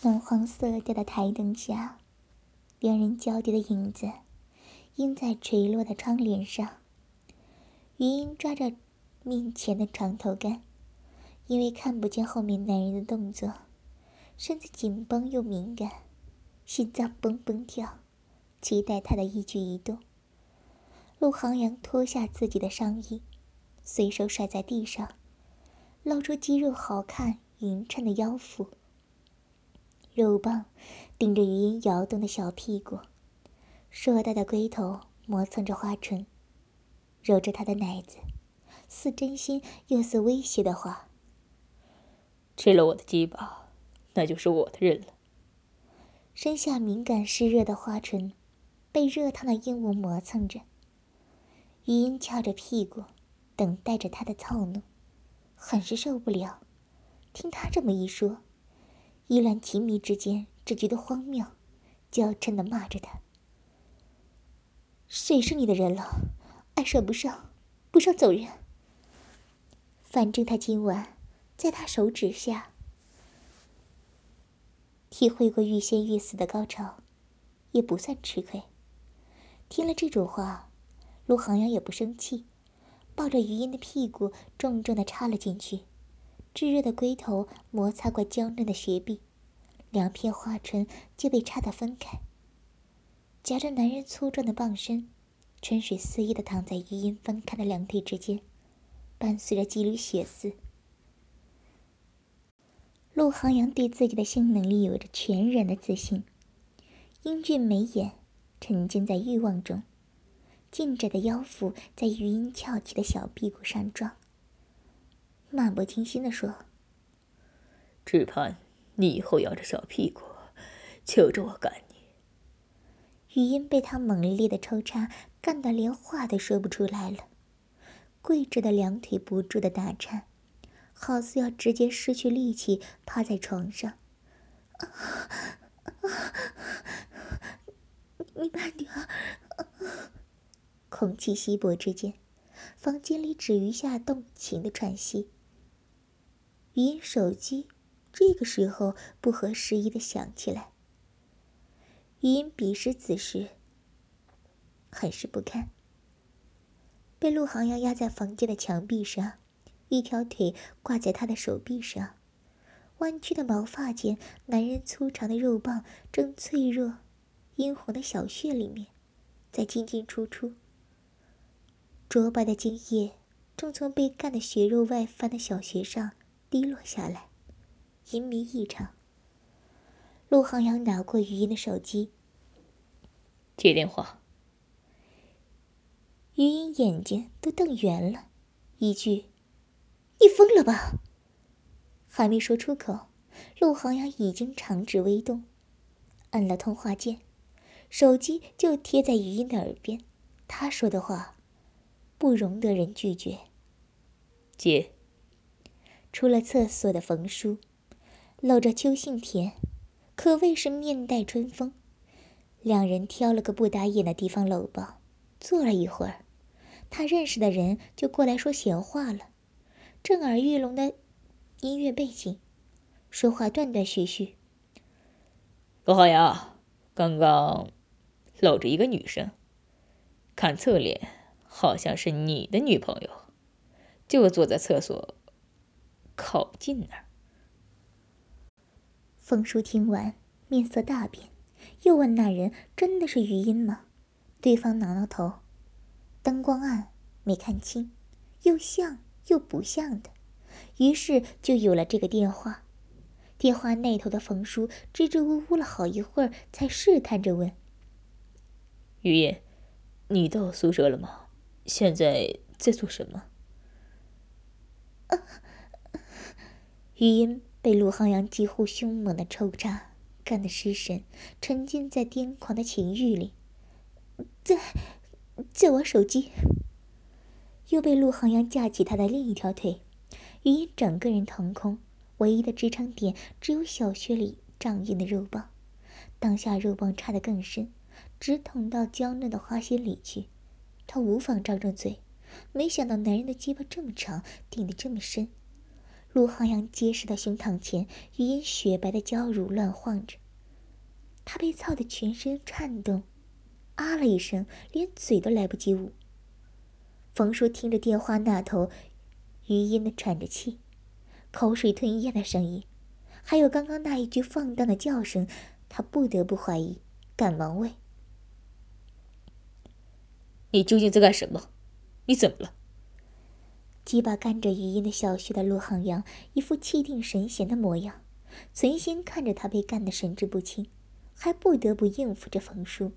暖黄色调的台灯下，两人交叠的影子映在垂落的窗帘上。余音抓着面前的床头杆，因为看不见后面男人的动作，身子紧绷又敏感，心脏蹦蹦跳，期待他的一举一动。陆航阳脱下自己的上衣，随手甩在地上，露出肌肉好看、匀称的腰腹。肉棒顶着余音摇动的小屁股，硕大的龟头磨蹭着花唇，揉着他的奶子，似真心又似威胁的话：“吃了我的鸡巴，那就是我的人了。”身下敏感湿热的花唇，被热烫的硬物磨蹭着。余音翘着屁股，等待着他的操弄，很是受不了。听他这么一说，意乱情迷之间只觉得荒谬，娇嗔的骂着他：“谁是你的人了？爱上不上，不上走人。反正他今晚在他手指下体会过欲仙欲死的高潮，也不算吃亏。”听了这种话。陆航阳也不生气，抱着余音的屁股重重的插了进去，炙热的龟头摩擦过娇嫩的雪壁，两片花唇就被插得分开。夹着男人粗壮的棒身，春水肆意的躺在余音分开的两腿之间，伴随着几缕血丝。陆航阳对自己的性能力有着全然的自信，英俊眉眼沉浸在欲望中。劲窄的腰腹在余音翘起的小屁股上撞，漫不经心地说：“只盼你以后摇着小屁股，求着我干你。”语音被他猛烈的抽插干得连话都说不出来了，跪着的两腿不住的打颤，好似要直接失去力气，趴在床上。你慢点。空气稀薄之间，房间里只余下动情的喘息。语音手机这个时候不合时宜的响起来。语音彼时此时很是不堪，被陆航阳压在房间的墙壁上，一条腿挂在他的手臂上，弯曲的毛发间，男人粗长的肉棒正脆弱、殷红的小穴里面在进进出出。浊白的精液正从被干的血肉外翻的小穴上滴落下来，淫迷异常。陆航阳拿过余音的手机，接电话。余音眼睛都瞪圆了，一句：“你疯了吧？”还没说出口，陆航阳已经长指微动，按了通话键，手机就贴在余音的耳边。他说的话。不容得人拒绝。姐，出了厕所的冯叔，搂着邱信田，可谓是面带春风。两人挑了个不打眼的地方搂抱，坐了一会儿，他认识的人就过来说闲话了。震耳欲聋的音乐背景，说话断断续续。罗浩洋，刚刚搂着一个女生，看侧脸。好像是你的女朋友，就坐在厕所靠近那儿。风叔听完，面色大变，又问那人：“真的是余音吗？”对方挠挠头，灯光暗，没看清，又像又不像的。于是就有了这个电话。电话那头的冯叔支支吾吾了好一会儿，才试探着问：“余音，你到宿舍了吗？”现在在做什么？余音被陆航阳几乎凶猛的抽插干得失神，沉浸在癫狂的情欲里，在在玩手机。又被陆航阳架起他的另一条腿，余音整个人腾空，唯一的支撑点只有小穴里胀硬的肉棒。当下肉棒插得更深，直捅到娇嫩的花心里去。他无法张张嘴，没想到男人的鸡巴这么长，顶得这么深，陆航阳结实的胸膛前，余音雪白的娇乳乱晃着。他被操得全身颤动，啊了一声，连嘴都来不及捂。冯叔听着电话那头，余音的喘着气，口水吞咽的声音，还有刚刚那一句放荡的叫声，他不得不怀疑，赶忙问：“你究竟在干什么？你怎么了？”鸡巴干着余音的小穴的陆航阳，一副气定神闲的模样，存心看着他被干得神志不清。还不得不应付着冯叔。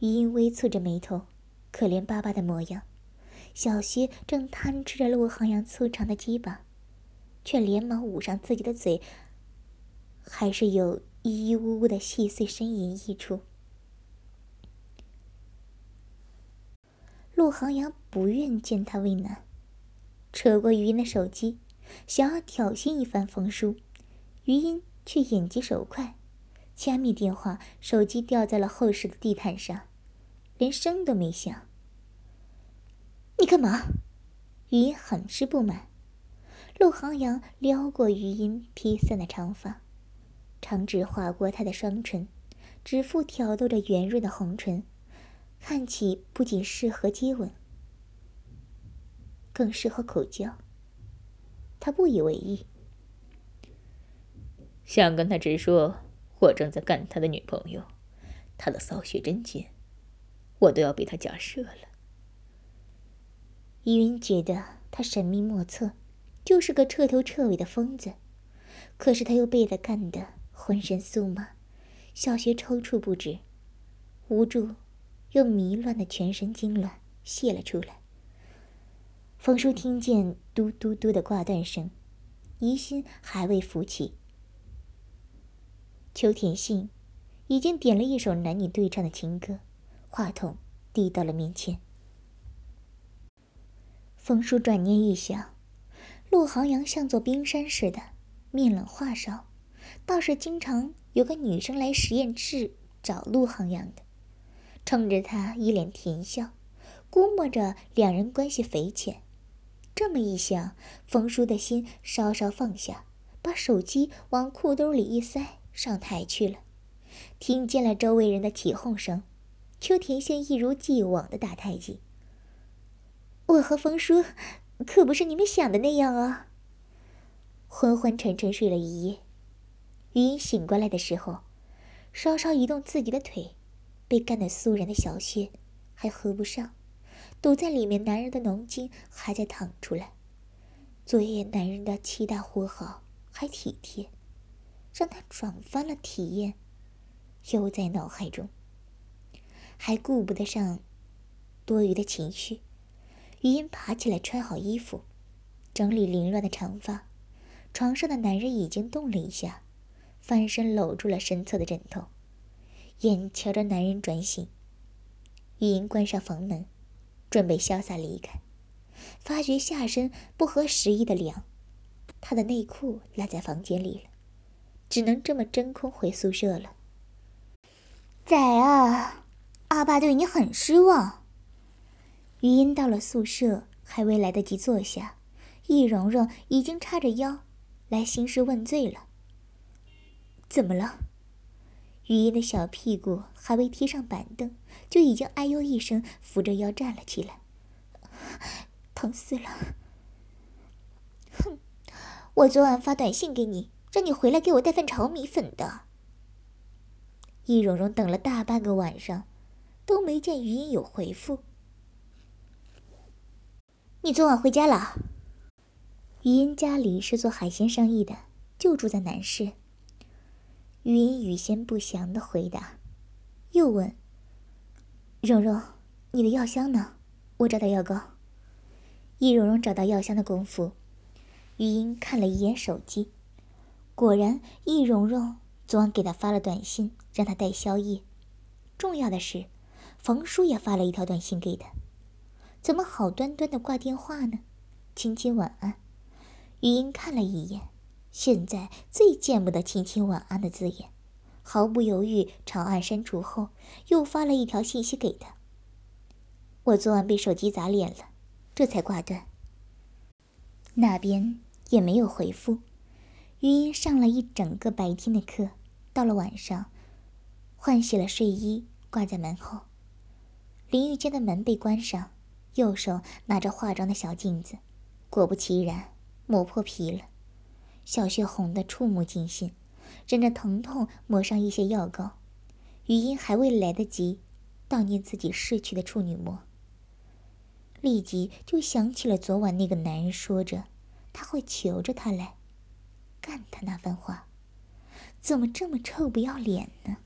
余音微蹙着眉头，可怜巴巴的模样。小薛正贪吃着陆航阳粗长的鸡巴，却连忙捂上自己的嘴，还是有咿咿呜呜的细碎呻吟溢出。陆航阳不愿见他为难，扯过余音的手机，想要挑衅一番冯叔，余音却眼疾手快。掐灭电话，手机掉在了后室的地毯上，连声都没响。你干嘛？余音很是不满。陆航阳撩过余音披散的长发，长指划过她的双唇，指腹挑逗着圆润的红唇，看起不仅适合接吻，更适合口交。他不以为意，想跟他直说。我正在干他的女朋友，他的骚穴真尖，我都要被他假射了。依云觉得他神秘莫测，就是个彻头彻尾的疯子，可是他又被他干得浑身酥麻，小穴抽搐不止，无助又迷乱的全身痉挛泄了出来。冯叔听见嘟嘟嘟的挂断声，疑心还未浮起。邱田信已经点了一首男女对唱的情歌，话筒递到了面前。冯叔转念一想，陆航阳像座冰山似的，面冷话少，倒是经常有个女生来实验室找陆航阳的，冲着他一脸甜笑，估摸着两人关系匪浅。这么一想，冯叔的心稍稍放下，把手机往裤兜里一塞。上台去了，听见了周围人的起哄声，邱田宪一如既往的打太极。我和冯叔可不是你们想的那样啊。昏昏沉沉睡了一夜，余音醒过来的时候，稍稍移动自己的腿，被干得酥软的小穴还合不上，堵在里面，男人的浓精还在淌出来。昨夜男人的七大活好，还体贴。让他转翻了体验，又在脑海中，还顾不得上多余的情绪。余音爬起来，穿好衣服，整理凌乱的长发。床上的男人已经动了一下，翻身搂住了身侧的枕头，眼瞧着男人转醒。余音关上房门，准备潇洒离开，发觉下身不合时宜的凉，他的内裤落在房间里了。只能这么真空回宿舍了。仔啊，阿爸对你很失望。余音到了宿舍，还未来得及坐下，易蓉蓉已经叉着腰来兴师问罪了。怎么了？余音的小屁股还未贴上板凳，就已经哎呦一声，扶着腰站了起来。疼死了！哼，我昨晚发短信给你。让你回来给我带份炒米粉的。易蓉蓉等了大半个晚上，都没见余音有回复。你昨晚回家了？余音家里是做海鲜生意的，就住在南市。余音语先不详的回答，又问：“蓉蓉，你的药箱呢？我找点药膏。”易蓉蓉找到药箱的功夫，余音看了一眼手机。果然，易蓉蓉昨晚给他发了短信，让他带宵夜。重要的是，冯叔也发了一条短信给他。怎么好端端的挂电话呢？亲亲晚安。语音看了一眼，现在最见不得亲亲晚安的字眼，毫不犹豫长按删除后，又发了一条信息给他。我昨晚被手机砸脸了，这才挂断。那边也没有回复。余音上了一整个白天的课，到了晚上，换洗了睡衣，挂在门后。淋浴间的门被关上，右手拿着化妆的小镜子，果不其然，磨破皮了，小穴红得触目惊心，忍着疼痛抹上一些药膏。余音还未来得及悼念自己逝去的处女膜，立即就想起了昨晚那个男人说着他会求着他来干他那番话，怎么这么臭不要脸呢？